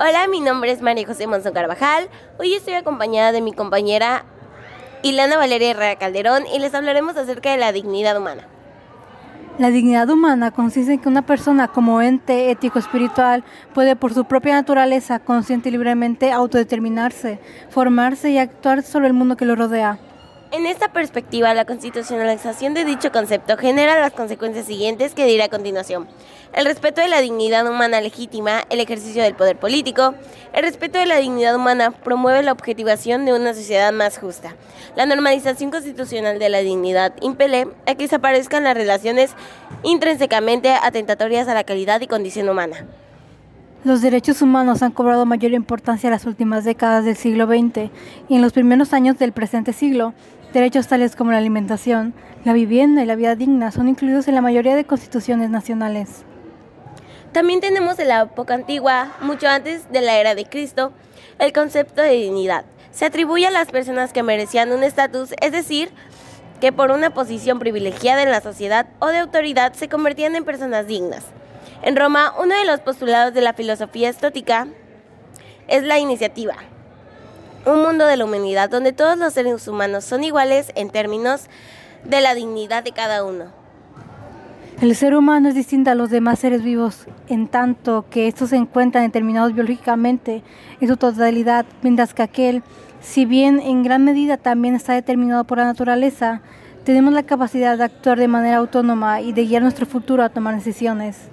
Hola, mi nombre es María José Monzón Carvajal. Hoy estoy acompañada de mi compañera Ilana Valeria Herrera Calderón y les hablaremos acerca de la dignidad humana. La dignidad humana consiste en que una persona como ente ético-espiritual puede por su propia naturaleza consciente y libremente autodeterminarse, formarse y actuar sobre el mundo que lo rodea. En esta perspectiva, la constitucionalización de dicho concepto genera las consecuencias siguientes que diré a continuación. El respeto de la dignidad humana legítima, el ejercicio del poder político. El respeto de la dignidad humana promueve la objetivación de una sociedad más justa. La normalización constitucional de la dignidad impele a que desaparezcan las relaciones intrínsecamente atentatorias a la calidad y condición humana. Los derechos humanos han cobrado mayor importancia en las últimas décadas del siglo XX y en los primeros años del presente siglo. Derechos tales como la alimentación, la vivienda y la vida digna son incluidos en la mayoría de constituciones nacionales. También tenemos en la época antigua, mucho antes de la era de Cristo, el concepto de dignidad. Se atribuye a las personas que merecían un estatus, es decir, que por una posición privilegiada en la sociedad o de autoridad se convertían en personas dignas. En Roma, uno de los postulados de la filosofía estótica es la iniciativa, un mundo de la humanidad donde todos los seres humanos son iguales en términos de la dignidad de cada uno. El ser humano es distinto a los demás seres vivos en tanto que estos se encuentran determinados biológicamente en su totalidad, mientras que aquel, si bien en gran medida también está determinado por la naturaleza, tenemos la capacidad de actuar de manera autónoma y de guiar nuestro futuro a tomar decisiones.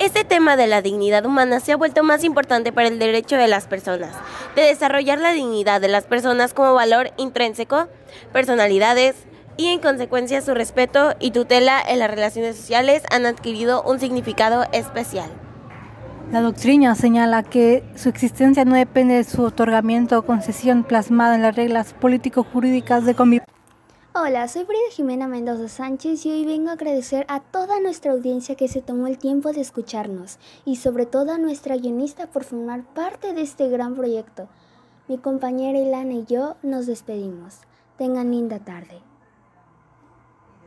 Este tema de la dignidad humana se ha vuelto más importante para el derecho de las personas, de desarrollar la dignidad de las personas como valor intrínseco, personalidades y en consecuencia su respeto y tutela en las relaciones sociales han adquirido un significado especial. La doctrina señala que su existencia no depende de su otorgamiento o concesión plasmada en las reglas político-jurídicas de convivencia Hola, soy Frida Jimena Mendoza Sánchez y hoy vengo a agradecer a toda nuestra audiencia que se tomó el tiempo de escucharnos y sobre todo a nuestra guionista por formar parte de este gran proyecto. Mi compañera Ilana y yo nos despedimos. Tengan linda tarde.